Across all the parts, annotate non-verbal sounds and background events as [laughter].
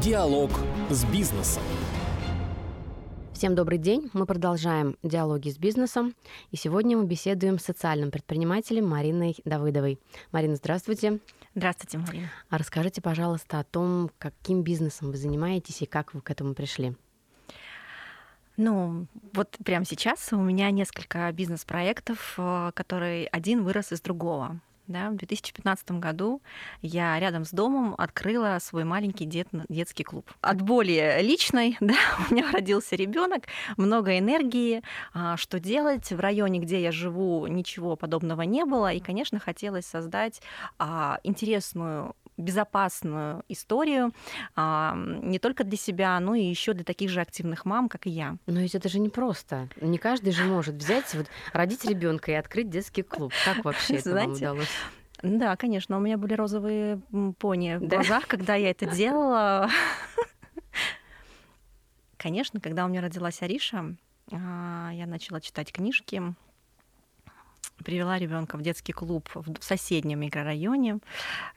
Диалог с бизнесом. Всем добрый день. Мы продолжаем диалоги с бизнесом. И сегодня мы беседуем с социальным предпринимателем Мариной Давыдовой. Марина, здравствуйте. Здравствуйте, Марина. А расскажите, пожалуйста, о том, каким бизнесом вы занимаетесь и как вы к этому пришли. Ну, вот прямо сейчас у меня несколько бизнес-проектов, э, которые один вырос из другого. Да, в 2015 году я рядом с домом открыла свой маленький дет, детский клуб. От боли личной, [laughs] да, у меня родился ребенок, много энергии. А, что делать? В районе, где я живу, ничего подобного не было. И, конечно, хотелось создать а, интересную безопасную историю а, не только для себя, но и еще для таких же активных мам, как и я. Но ведь это же не просто. Не каждый же может взять, вот, родить ребенка и открыть детский клуб. Как вообще это Знаете, вам удалось? Да, конечно, у меня были розовые пони в глазах, когда я это делала. Конечно, когда у меня родилась Ариша, а, я начала читать книжки, привела ребенка в детский клуб в соседнем микрорайоне.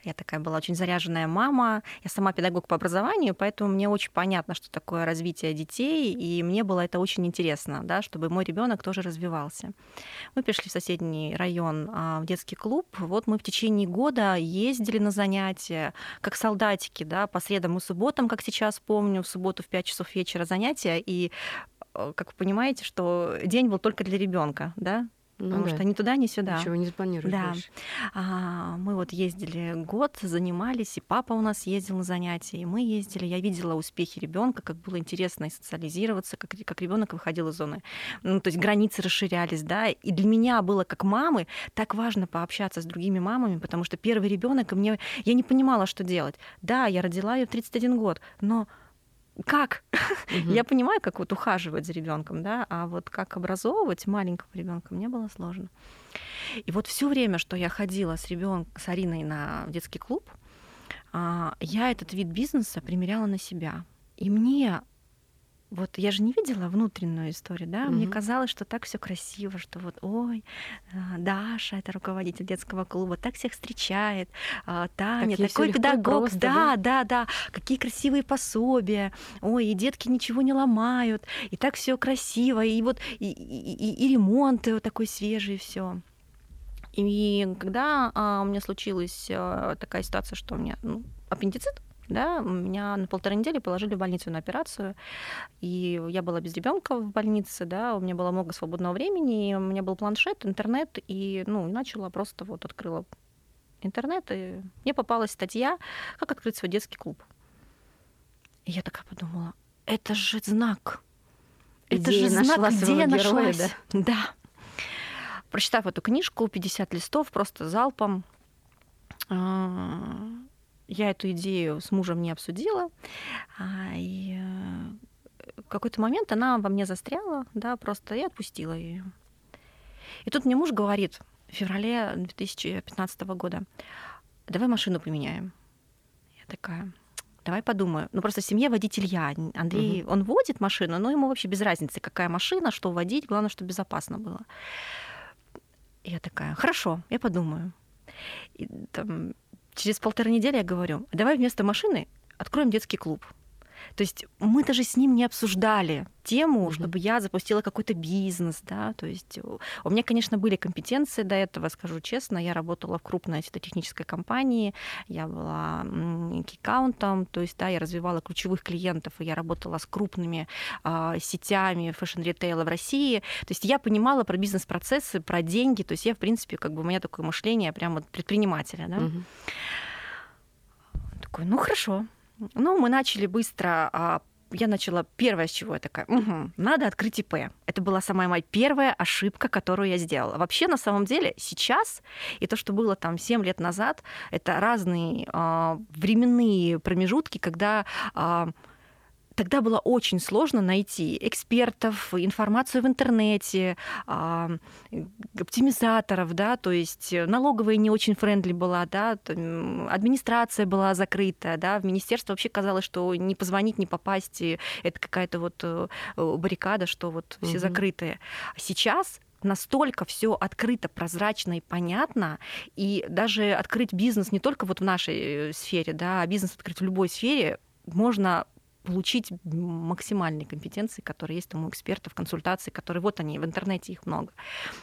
Я такая была очень заряженная мама. Я сама педагог по образованию, поэтому мне очень понятно, что такое развитие детей, и мне было это очень интересно, да, чтобы мой ребенок тоже развивался. Мы пришли в соседний район а, в детский клуб. Вот мы в течение года ездили на занятия, как солдатики, да, по средам и субботам, как сейчас помню, в субботу в 5 часов вечера занятия, и э, как вы понимаете, что день был только для ребенка, да, ну, потому да. что ни туда, ни сюда. Ничего не запланируешь да. А, мы вот ездили год, занимались, и папа у нас ездил на занятия, и мы ездили. Я видела успехи ребенка, как было интересно и социализироваться, как, как ребенок выходил из зоны. Ну, то есть границы расширялись, да. И для меня было как мамы так важно пообщаться с другими мамами, потому что первый ребенок, и мне я не понимала, что делать. Да, я родила ее в 31 год, но как? Угу. [laughs] Я понимаю, как вот ухаживать за ребенком, да, а вот как образовывать маленького ребенка мне было сложно. И вот все время, что я ходила с ребенком, с Ариной на детский клуб, а, я этот вид бизнеса примеряла на себя. И мне вот я же не видела внутреннюю историю, да, mm-hmm. мне казалось, что так все красиво, что вот, ой, а, Даша, это руководитель детского клуба, так всех встречает, а, Таня, так такой педагог, просто, да, да, да, да, какие красивые пособия, ой, и детки ничего не ломают, и так все красиво, и вот и, и, и, и ремонт вот такой свежий, все. И когда а, у меня случилась а, такая ситуация, что у меня ну, аппендицит, да, меня на полторы недели положили в больницу на операцию, и я была без ребенка в больнице, да, у меня было много свободного времени, и у меня был планшет, интернет, и, ну, начала просто вот открыла интернет, и мне попалась статья «Как открыть свой детский клуб». И я такая подумала, это же знак. Это же знак, где я нашлась. Да? да. Прочитав эту книжку, 50 листов, просто залпом, а, я эту идею с мужем не обсудила, а, и э, в какой-то момент она во мне застряла, да, просто я отпустила ее. И тут мне муж говорит в феврале 2015 года, давай машину поменяем. Я такая, давай подумаю. Ну, просто в семье водитель я. Андрей, угу. он водит машину, но ему вообще без разницы, какая машина, что водить, главное, чтобы безопасно было. Я такая, хорошо, я подумаю. И, там, через полторы недели я говорю, давай вместо машины откроем детский клуб. То есть мы даже с ним не обсуждали тему, mm-hmm. чтобы я запустила какой-то бизнес, да, то есть у меня, конечно, были компетенции до этого, скажу честно, я работала в крупной технической компании, я была key account ом, то есть, да, я развивала ключевых клиентов, и я работала с крупными э, сетями fashion-ритейла в России, то есть я понимала про бизнес-процессы, про деньги, то есть я, в принципе, как бы у меня такое мышление прямо предпринимателя, да. Mm-hmm. Такой, ну хорошо, ну, мы начали быстро а, я начала первое, с чего я такая, угу, надо открыть ИП. Это была самая моя первая ошибка, которую я сделала. Вообще, на самом деле, сейчас и то, что было там 7 лет назад, это разные э, временные промежутки, когда э, тогда было очень сложно найти экспертов, информацию в интернете, оптимизаторов, да, то есть налоговая не очень френдли была, да, администрация была закрыта, да, в министерство вообще казалось, что не позвонить, не попасть, это какая-то вот э, баррикада, что вот все угу. закрытые. Сейчас настолько все открыто, прозрачно и понятно, и даже открыть бизнес не только вот в нашей э, сфере, да, а бизнес открыть в любой сфере можно получить максимальные компетенции, которые есть там у экспертов, консультаций, которые вот они, в интернете их много.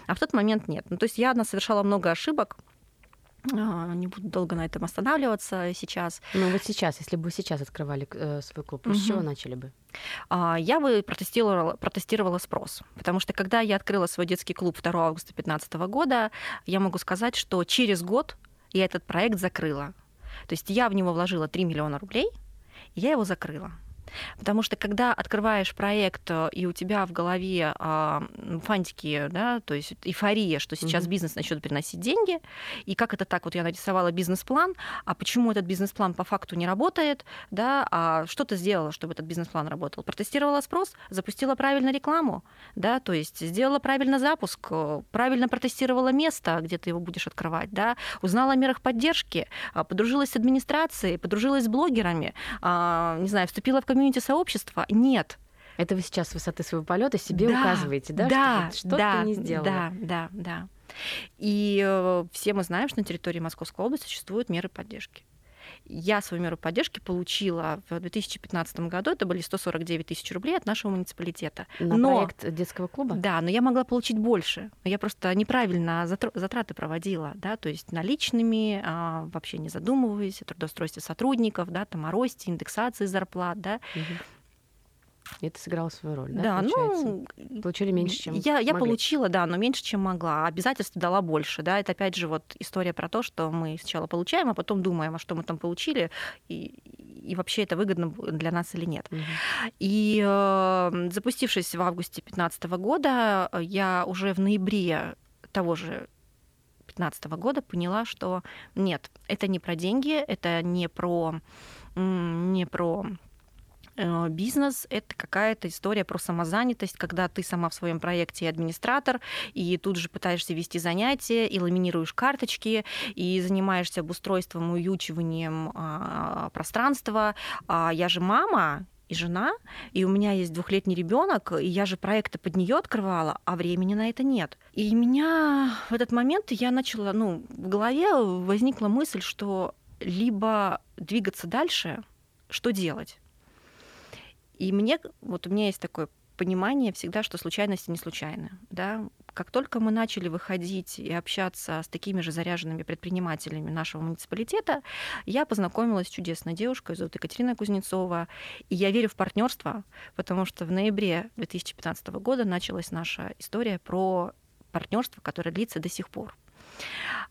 А в тот момент нет. Ну, то есть я совершала много ошибок, а, не буду долго на этом останавливаться сейчас. Ну вот сейчас, если бы вы сейчас открывали э, свой клуб, угу. с чего начали бы? А, я бы протестировала, протестировала спрос. Потому что когда я открыла свой детский клуб 2 августа 2015 года, я могу сказать, что через год я этот проект закрыла. То есть я в него вложила 3 миллиона рублей, и я его закрыла. Потому что когда открываешь проект, э, и у тебя в голове а, фантики, да, то есть эйфория, что сейчас mm-hmm. бизнес начнет приносить деньги, и как это так, вот я нарисовала бизнес-план, а почему этот бизнес-план по факту не работает, да, а что ты сделала, чтобы этот бизнес-план работал? Протестировала спрос, запустила правильно рекламу, да, то есть сделала правильно запуск, э, правильно протестировала место, где ты его будешь открывать, да, узнала о мерах поддержки, а, подружилась с администрацией, подружилась с блогерами, а, не знаю, вступила в комьюнити комьюнити-сообщества нет. Это вы сейчас с высоты своего полета себе да, указываете, да? Да, что, что да, не сделала. Да, да, да. И э, все мы знаем, что на территории Московской области существуют меры поддержки. Я свою меру поддержки получила в 2015 году. Это были 149 тысяч рублей от нашего муниципалитета. На но, проект детского клуба? Да, но я могла получить больше. Я просто неправильно затраты проводила, да, то есть наличными, а, вообще не задумываясь о трудоустройстве сотрудников, да, там о росте, индексации зарплат, да. Угу. Это сыграло свою роль, да? Да, получается? ну получили меньше, чем я, я могли. получила, да, но меньше, чем могла. Обязательств дала больше, да. Это опять же вот история про то, что мы сначала получаем, а потом думаем, а что мы там получили и, и вообще это выгодно для нас или нет. Угу. И э, запустившись в августе 2015 года, я уже в ноябре того же 2015 года поняла, что нет, это не про деньги, это не про не про бизнес — это какая-то история про самозанятость, когда ты сама в своем проекте администратор, и тут же пытаешься вести занятия, и ламинируешь карточки, и занимаешься обустройством, уючиванием а, пространства. А я же мама, и жена, и у меня есть двухлетний ребенок, и я же проекты под нее открывала, а времени на это нет. И меня в этот момент я начала, ну, в голове возникла мысль, что либо двигаться дальше, что делать? И мне, вот у меня есть такое понимание всегда, что случайности не случайны. Да? Как только мы начали выходить и общаться с такими же заряженными предпринимателями нашего муниципалитета, я познакомилась с чудесной девушкой, зовут Екатерина Кузнецова. И я верю в партнерство, потому что в ноябре 2015 года началась наша история про партнерство, которое длится до сих пор.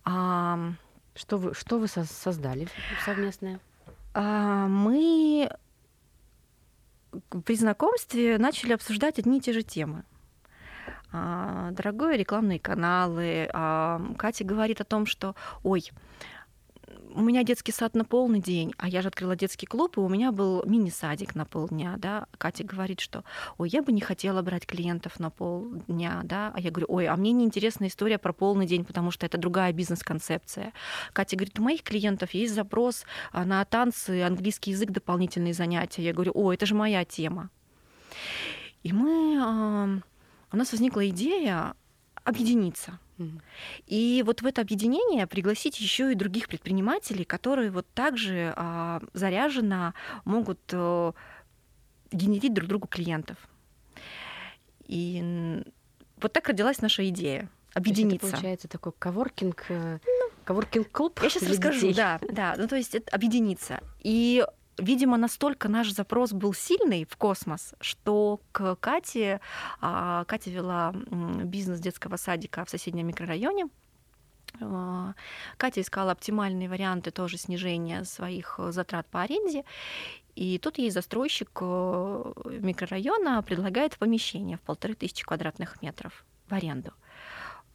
Что вы, что вы создали совместное? А, мы при знакомстве начали обсуждать одни и те же темы. А, дорогой рекламные каналы. А, Катя говорит о том, что, ой, у меня детский сад на полный день, а я же открыла детский клуб, и у меня был мини-садик на полдня, да. Катя говорит, что, ой, я бы не хотела брать клиентов на полдня, да. А я говорю, ой, а мне неинтересна история про полный день, потому что это другая бизнес-концепция. Катя говорит, у моих клиентов есть запрос а, на танцы, английский язык, дополнительные занятия. Я говорю, ой, это же моя тема. И мы, у нас возникла идея объединиться – и вот в это объединение пригласить еще и других предпринимателей, которые вот также а, заряженно могут а, генерить друг другу клиентов. И вот так родилась наша идея объединиться. это получается такой коворкинг, э, ну, коворкинг клуб. Я сейчас расскажу, детей. да, да. Ну то есть это объединиться. И видимо, настолько наш запрос был сильный в космос, что к Кате, а, Катя вела бизнес детского садика в соседнем микрорайоне, а, Катя искала оптимальные варианты тоже снижения своих затрат по аренде. И тут ей застройщик э, микрорайона предлагает помещение в полторы тысячи квадратных метров в аренду.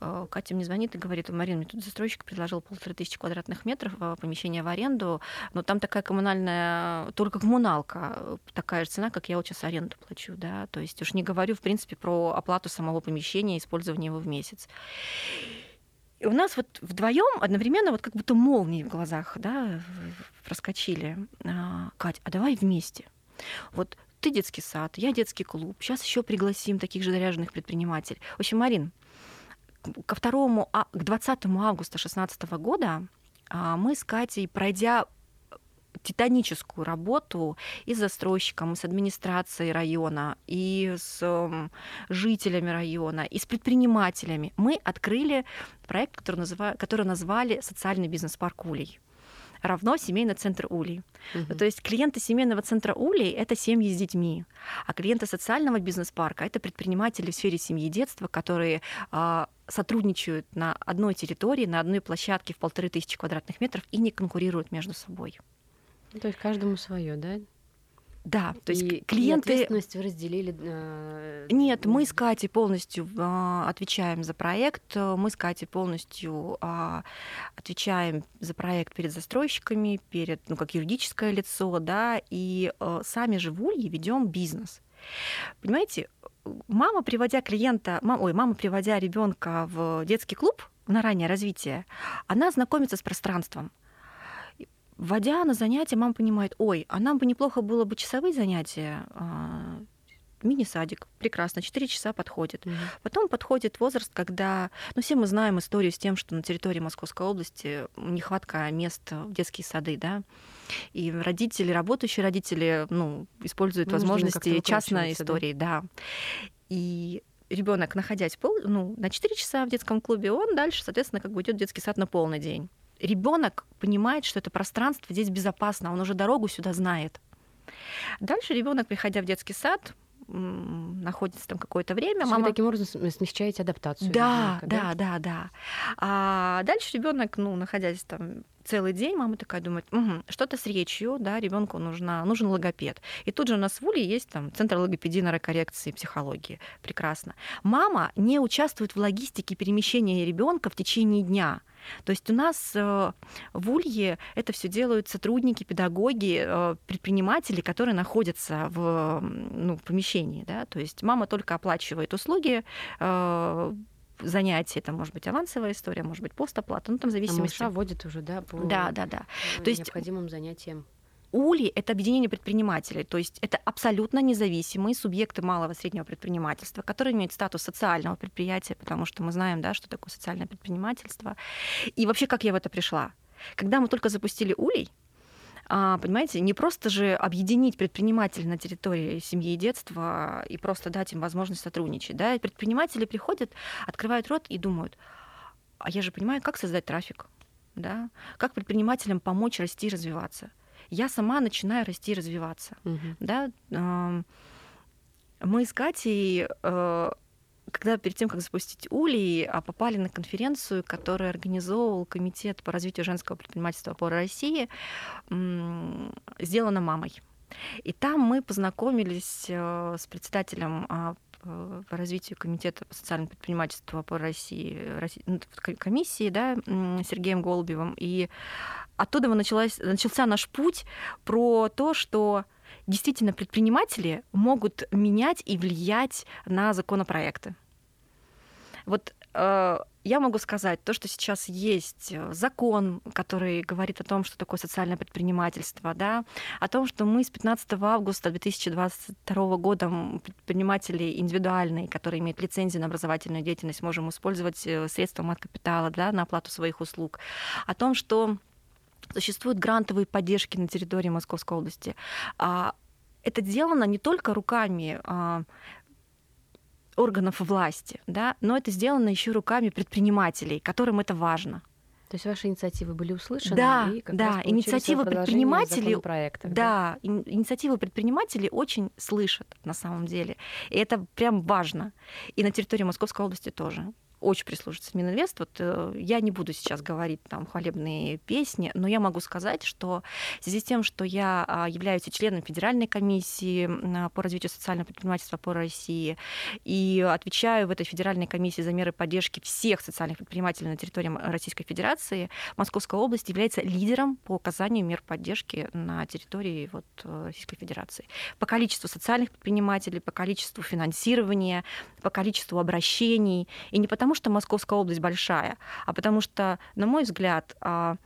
Э, Катя мне звонит и говорит, Марина, мне тут застройщик предложил полторы тысячи квадратных метров э, помещения в аренду, но там такая коммунальная, только коммуналка, э, такая же цена, как я вот сейчас аренду плачу, да, то есть уж не говорю, в принципе, про оплату самого помещения, использование его в месяц. И у нас вот вдвоем одновременно вот как будто молнии в глазах, да, проскочили. А, Кать, а давай вместе. Вот ты детский сад, я детский клуб, сейчас еще пригласим таких же заряженных предпринимателей. В общем, Марин, ко 2, к 20 августа 2016 года а, мы с Катей, пройдя титаническую работу и с застройщиком, и с администрацией района, и с жителями района, и с предпринимателями. Мы открыли проект, который, называ... который назвали «Социальный бизнес-парк Улей» равно семейный центр Улей. Угу. То есть клиенты семейного центра Улей — это семьи с детьми, а клиенты социального бизнес-парка — это предприниматели в сфере семьи и детства, которые а, сотрудничают на одной территории, на одной площадке в полторы тысячи квадратных метров и не конкурируют между собой. То есть каждому свое, да? Да, то есть и, клиенты... И ответственность вы разделили? Э... Нет, мы с Катей полностью э, отвечаем за проект, мы с Катей полностью э, отвечаем за проект перед застройщиками, перед, ну, как юридическое лицо, да, и э, сами же в Улье ведем бизнес. Понимаете, мама, приводя клиента, мам, ой, мама, приводя ребенка в детский клуб на раннее развитие, она знакомится с пространством. Вводя на занятия, мама понимает, ой, а нам бы неплохо было бы часовые занятия, а, мини-садик, прекрасно, 4 часа подходит. Угу. Потом подходит возраст, когда, ну, все мы знаем историю с тем, что на территории Московской области нехватка мест в детские сады, да, и родители, работающие родители, ну, используют ну, возможности частной истории, да. да. И ребенок, находясь пол, ну, на 4 часа в детском клубе, он дальше, соответственно, как бы идет в детский сад на полный день ребенок понимает, что это пространство здесь безопасно, он уже дорогу сюда знает. Дальше ребенок, приходя в детский сад, находится там какое-то время. Мама... Вы таким образом смягчаете адаптацию. Да, ребенка, да, да, да, да. А дальше ребенок, ну, находясь там целый день, мама такая думает, угу, что-то с речью, да, ребенку нужна, нужен логопед. И тут же у нас в Уле есть там центр логопедии, нейрокоррекции, психологии. Прекрасно. Мама не участвует в логистике перемещения ребенка в течение дня. То есть у нас э, в Улье это все делают сотрудники, педагоги, э, предприниматели, которые находятся в ну, помещении. Да? То есть мама только оплачивает услуги, занятия, это может быть авансовая история, может быть постоплата, ну там в зависимости. А вводит уже, да, по да, да, да. То есть необходимым занятиям. УЛИ — это объединение предпринимателей, то есть это абсолютно независимые субъекты малого и среднего предпринимательства, которые имеют статус социального предприятия, потому что мы знаем, да, что такое социальное предпринимательство. И вообще, как я в это пришла? Когда мы только запустили УЛИ, а, понимаете, не просто же объединить предпринимателей на территории семьи и детства и просто дать им возможность сотрудничать. Да? предприниматели приходят, открывают рот и думают, а я же понимаю, как создать трафик, да? как предпринимателям помочь расти и развиваться я сама начинаю расти и развиваться. Угу. Да? Мы с Катей э, когда перед тем, как запустить Улей, а, попали на конференцию, которую организовывал Комитет по развитию женского предпринимательства по России, сделана мамой. И там мы познакомились э, с председателем а, по развитию Комитета по социальному предпринимательству по России, ну, комиссии, да, Сергеем Голубевым. И оттуда началась, начался наш путь про то, что действительно предприниматели могут менять и влиять на законопроекты. Вот э, я могу сказать, то, что сейчас есть э, закон, который говорит о том, что такое социальное предпринимательство, да, о том, что мы с 15 августа 2022 года предприниматели индивидуальные, которые имеют лицензию на образовательную деятельность, можем использовать э, средства от капитала да, на оплату своих услуг, о том, что существуют грантовые поддержки на территории Московской области. А, это сделано не только руками а, органов власти, да, но это сделано еще руками предпринимателей, которым это важно. То есть ваши инициативы были услышаны? Да, и как да. Инициативы предпринимателей, да, да, инициативы предпринимателей очень слышат на самом деле, и это прям важно. И на территории Московской области тоже очень прислуживается Мининвест. Вот э, я не буду сейчас говорить там хвалебные песни, но я могу сказать, что в связи с тем, что я а, являюсь членом Федеральной комиссии а, по развитию социального предпринимательства по России и отвечаю в этой Федеральной комиссии за меры поддержки всех социальных предпринимателей на территории Российской Федерации, Московская область является лидером по оказанию мер поддержки на территории вот, Российской Федерации. По количеству социальных предпринимателей, по количеству финансирования, по количеству обращений. И не потому, что Московская область большая, а потому что, на мой взгляд, а,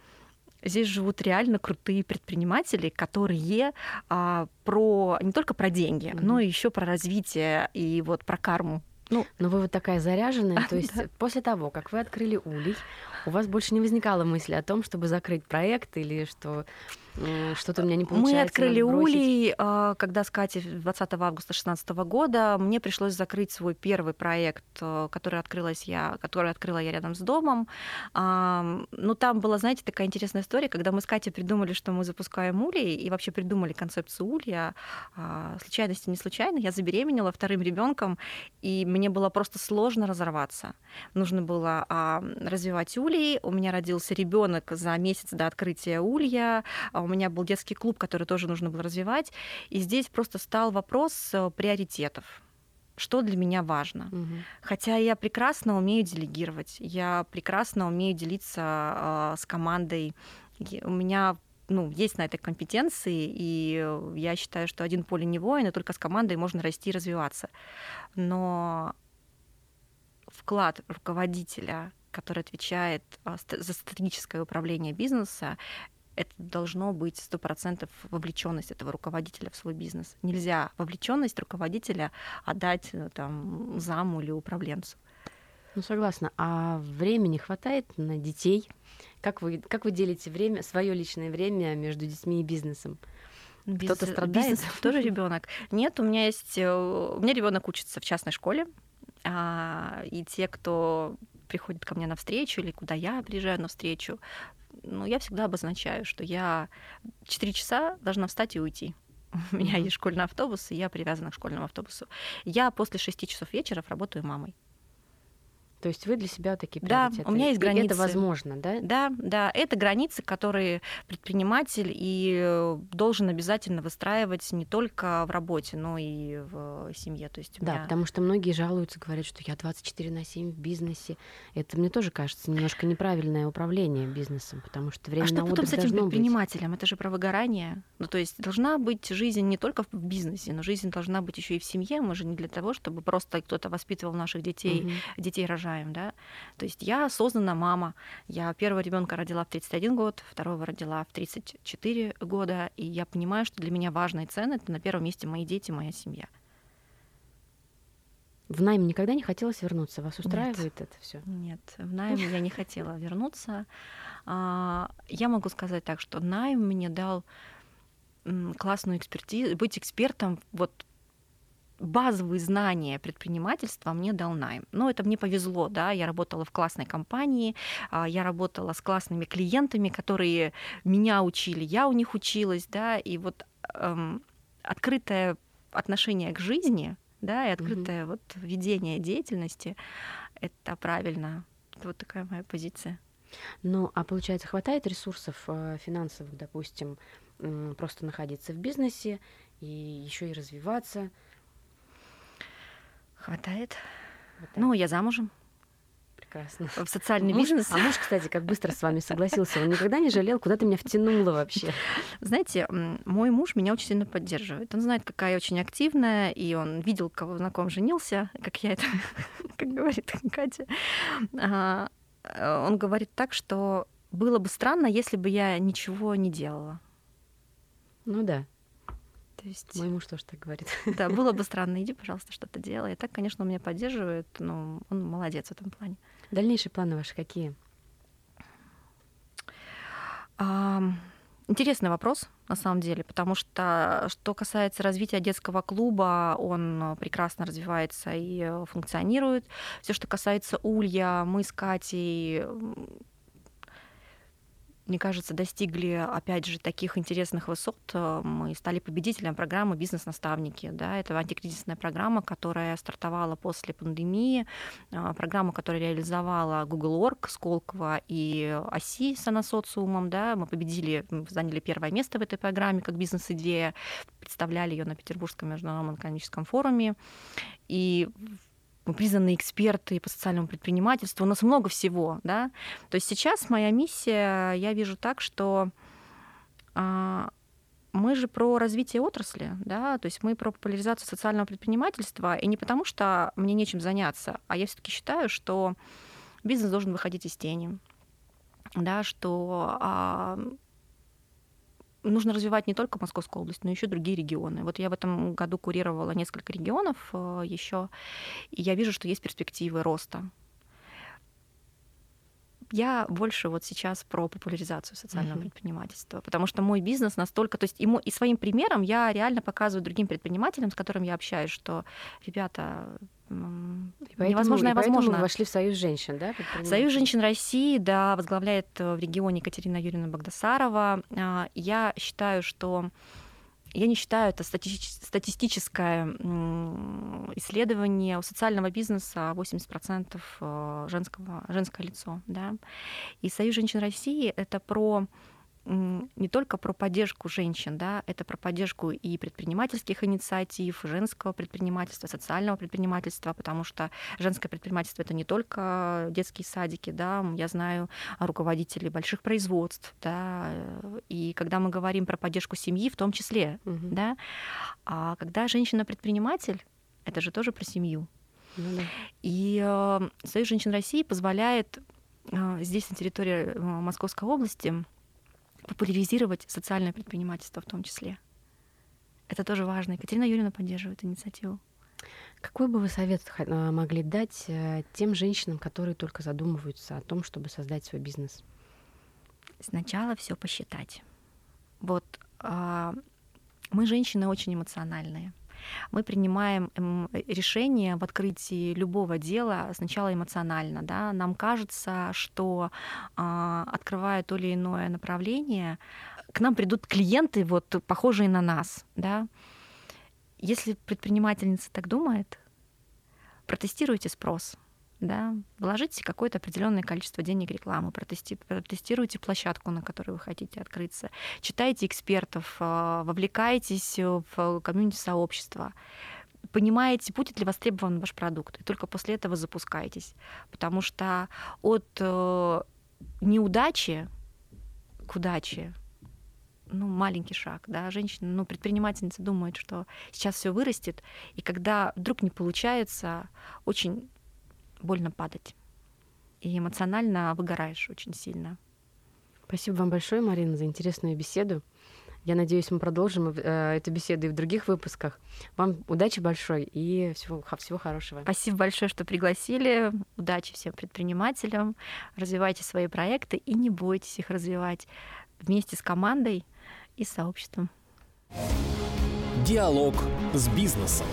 здесь живут реально крутые предприниматели, которые а, про не только про деньги, mm-hmm. но еще про развитие и вот про карму. Ну, но вы вот такая заряженная, [laughs] то есть после того, как вы открыли улей, у вас больше не возникало мысли о том, чтобы закрыть проект или что что-то у меня не получается. Мы открыли улей, а, когда с Катей 20 августа 2016 года мне пришлось закрыть свой первый проект, э, который открылась я, который открыла я рядом с домом. Ну, там была, знаете, такая интересная история, когда мы с Катей придумали, что мы запускаем улей, и вообще придумали концепцию улья. А, случайности не случайно. Я забеременела вторым ребенком, и мне было просто сложно разорваться. Нужно было развивать улей. У меня родился ребенок за месяц до открытия улья а у меня был детский клуб, который тоже нужно было развивать. И здесь просто стал вопрос э, приоритетов что для меня важно. Угу. Хотя я прекрасно умею делегировать, я прекрасно умею делиться э, с командой. У меня ну, есть на это компетенции, и я считаю, что один поле не воин, и только с командой можно расти и развиваться. Но вклад руководителя, который отвечает а, за стратегическое управление бизнеса, это должно быть сто процентов вовлеченность этого руководителя в свой бизнес. Нельзя вовлеченность руководителя отдать э, там заму или управленцу. Ну, согласна. А времени хватает на детей? Как вы, как вы делите время, свое личное время между детьми и бизнесом? Кто-то страдает? Бизнес тоже ребенок. Нет, у меня есть... Э, у меня ребенок учится в частной школе, а, и те, кто приходит ко мне на встречу или куда я приезжаю на встречу, ну, я всегда обозначаю, что я 4 часа должна встать и уйти. У меня есть школьный автобус, и я привязана к школьному автобусу. Я после 6 часов вечера работаю мамой. То есть вы для себя такие приоритеты. Да, у меня есть границы. И это возможно, да? Да, да, это границы, которые предприниматель и э, должен обязательно выстраивать не только в работе, но и в семье. То есть да, меня... потому что многие жалуются, говорят, что я 24 на 7 в бизнесе. Это мне тоже кажется немножко неправильное управление бизнесом, потому что время а на что потом с этим предпринимателем? Быть. Это же про выгорание. Ну, то есть должна быть жизнь не только в бизнесе, но жизнь должна быть еще и в семье. Мы же не для того, чтобы просто кто-то воспитывал наших детей, угу. детей рожать рожаем, да. То есть я осознанно мама. Я первого ребенка родила в 31 год, второго родила в 34 года, и я понимаю, что для меня важно и ценно это на первом месте мои дети, моя семья. В найм никогда не хотелось вернуться? Вас устраивает Нет. это все? Нет, в найм я не хотела вернуться. А, я могу сказать так, что найм мне дал классную экспертизу, быть экспертом вот базовые знания предпринимательства мне дал найм. Но это мне повезло, да, я работала в классной компании, а, я работала с классными клиентами, которые меня учили, я у них училась, да, и вот эм, открытое отношение к жизни, да, и открытое угу. вот ведение деятельности, это правильно. Это вот такая моя позиция. Ну, а получается, хватает ресурсов э, финансовых, допустим, просто находиться в бизнесе и еще и развиваться? Хватает. Хватает. Ну, я замужем. Прекрасно. В социальный муж, бизнес. А муж, кстати, как быстро с вами согласился. Он никогда не жалел, куда ты меня втянула вообще. [laughs] Знаете, мой муж меня очень сильно поддерживает. Он знает, какая я очень активная, и он видел, кого на ком женился, как я это, [laughs] как говорит Катя. А, он говорит так, что было бы странно, если бы я ничего не делала. Ну да. То есть... Мой муж тоже так говорит. Да, [laughs] было бы странно, иди, пожалуйста, что-то делай. И так, конечно, он меня поддерживает, но он молодец в этом плане. Дальнейшие планы ваши какие? А, интересный вопрос, на самом деле, потому что что касается развития детского клуба, он прекрасно развивается и функционирует. Все, что касается Улья, мы с Катей мне кажется, достигли, опять же, таких интересных высот. Мы стали победителем программы «Бизнес-наставники». Да? Это антикризисная программа, которая стартовала после пандемии, а, программа, которая реализовала Google Org, Сколково и ОСИ с анасоциумом. Да? Мы победили, заняли первое место в этой программе как бизнес-идея, представляли ее на Петербургском международном экономическом форуме. И мы признанные эксперты по социальному предпринимательству, у нас много всего, да. То есть сейчас моя миссия, я вижу так, что а, мы же про развитие отрасли, да, то есть мы про популяризацию социального предпринимательства, и не потому, что мне нечем заняться, а я все-таки считаю, что бизнес должен выходить из тени, да, что а, нужно развивать не только Московскую область, но еще другие регионы. Вот я в этом году курировала несколько регионов э, еще, и я вижу, что есть перспективы роста. Я больше вот сейчас про популяризацию социального uh-huh. предпринимательства, потому что мой бизнес настолько, то есть ему и своим примером я реально показываю другим предпринимателям, с которыми я общаюсь, что ребята поэтому, невозможно и возможно. Вы вошли в Союз женщин, да? Союз женщин России, да, возглавляет э, в регионе Екатерина Юрьевна Багдасарова. А, я считаю, что я не считаю это статистическое исследование у социального бизнеса 80% э, женского, женское лицо. Да? И Союз женщин России — это про не только про поддержку женщин, да, это про поддержку и предпринимательских инициатив, женского предпринимательства, социального предпринимательства, потому что женское предпринимательство это не только детские садики, да, я знаю руководителей больших производств, да, и когда мы говорим про поддержку семьи, в том числе, угу. да, а когда женщина-предприниматель, это же тоже про семью. Ну, да. И э, Союз женщин России позволяет э, здесь на территории э, Московской области популяризировать социальное предпринимательство в том числе. Это тоже важно. Екатерина Юрьевна поддерживает инициативу. Какой бы вы совет а, могли дать э, тем женщинам, которые только задумываются о том, чтобы создать свой бизнес? Сначала все посчитать. Вот а, мы женщины очень эмоциональные мы принимаем эм, решение в открытии любого дела сначала эмоционально. Да? Нам кажется, что а, открывая то или иное направление, к нам придут клиенты, вот, похожие на нас. Да? Если предпринимательница так думает, протестируйте спрос да, вложите какое-то определенное количество денег рекламы, протести, протестируйте площадку, на которой вы хотите открыться, читайте экспертов, а, вовлекайтесь в комьюнити сообщества, понимаете, будет ли востребован ваш продукт, и только после этого запускайтесь. Потому что от э, неудачи к удаче ну, маленький шаг, да, женщина, ну, предпринимательница думает, что сейчас все вырастет, и когда вдруг не получается, очень больно падать. И эмоционально выгораешь очень сильно. Спасибо вам большое, Марина, за интересную беседу. Я надеюсь, мы продолжим э, эту беседу и в других выпусках. Вам удачи большой и всего, всего хорошего. Спасибо большое, что пригласили. Удачи всем предпринимателям. Развивайте свои проекты и не бойтесь их развивать вместе с командой и сообществом. Диалог с бизнесом.